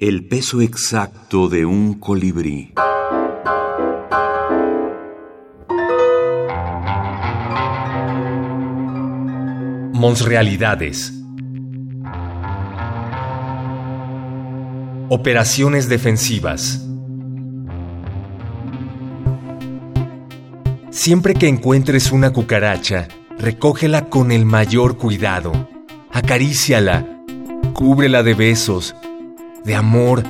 El peso exacto de un colibrí. Monsrealidades. Operaciones defensivas. Siempre que encuentres una cucaracha, recógela con el mayor cuidado. Acaríciala, cúbrela de besos, de amor,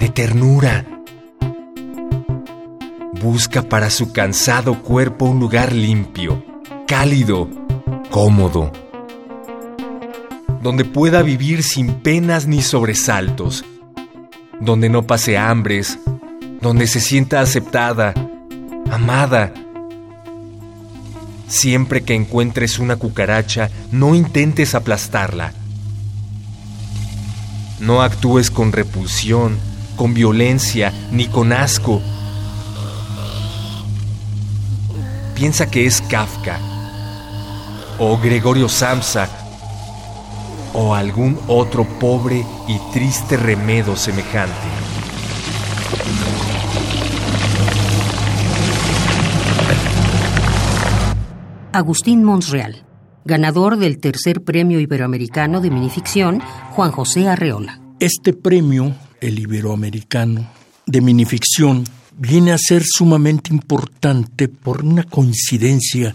de ternura. Busca para su cansado cuerpo un lugar limpio, cálido, cómodo, donde pueda vivir sin penas ni sobresaltos, donde no pase hambres, donde se sienta aceptada, amada. Siempre que encuentres una cucaracha, no intentes aplastarla. No actúes con repulsión, con violencia, ni con asco. Piensa que es Kafka, o Gregorio Samsa, o algún otro pobre y triste remedo semejante. Agustín Monsreal, ganador del tercer premio iberoamericano de minificción Juan José Arreola. Este premio, el iberoamericano de minificción, viene a ser sumamente importante por una coincidencia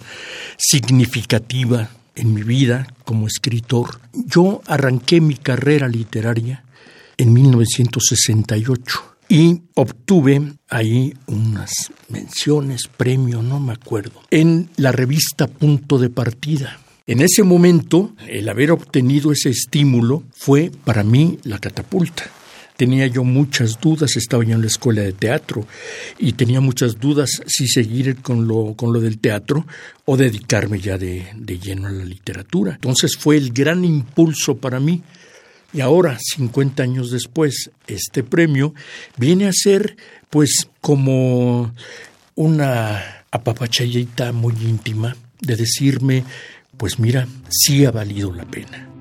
significativa en mi vida como escritor. Yo arranqué mi carrera literaria en 1968 y obtuve ahí unas menciones, premio, no me acuerdo, en la revista Punto de Partida. En ese momento, el haber obtenido ese estímulo fue para mí la catapulta. Tenía yo muchas dudas, estaba yo en la escuela de teatro y tenía muchas dudas si seguir con lo, con lo del teatro o dedicarme ya de, de lleno a la literatura. Entonces fue el gran impulso para mí. Y ahora, 50 años después, este premio viene a ser pues como una apapachadita muy íntima de decirme, pues mira, sí ha valido la pena.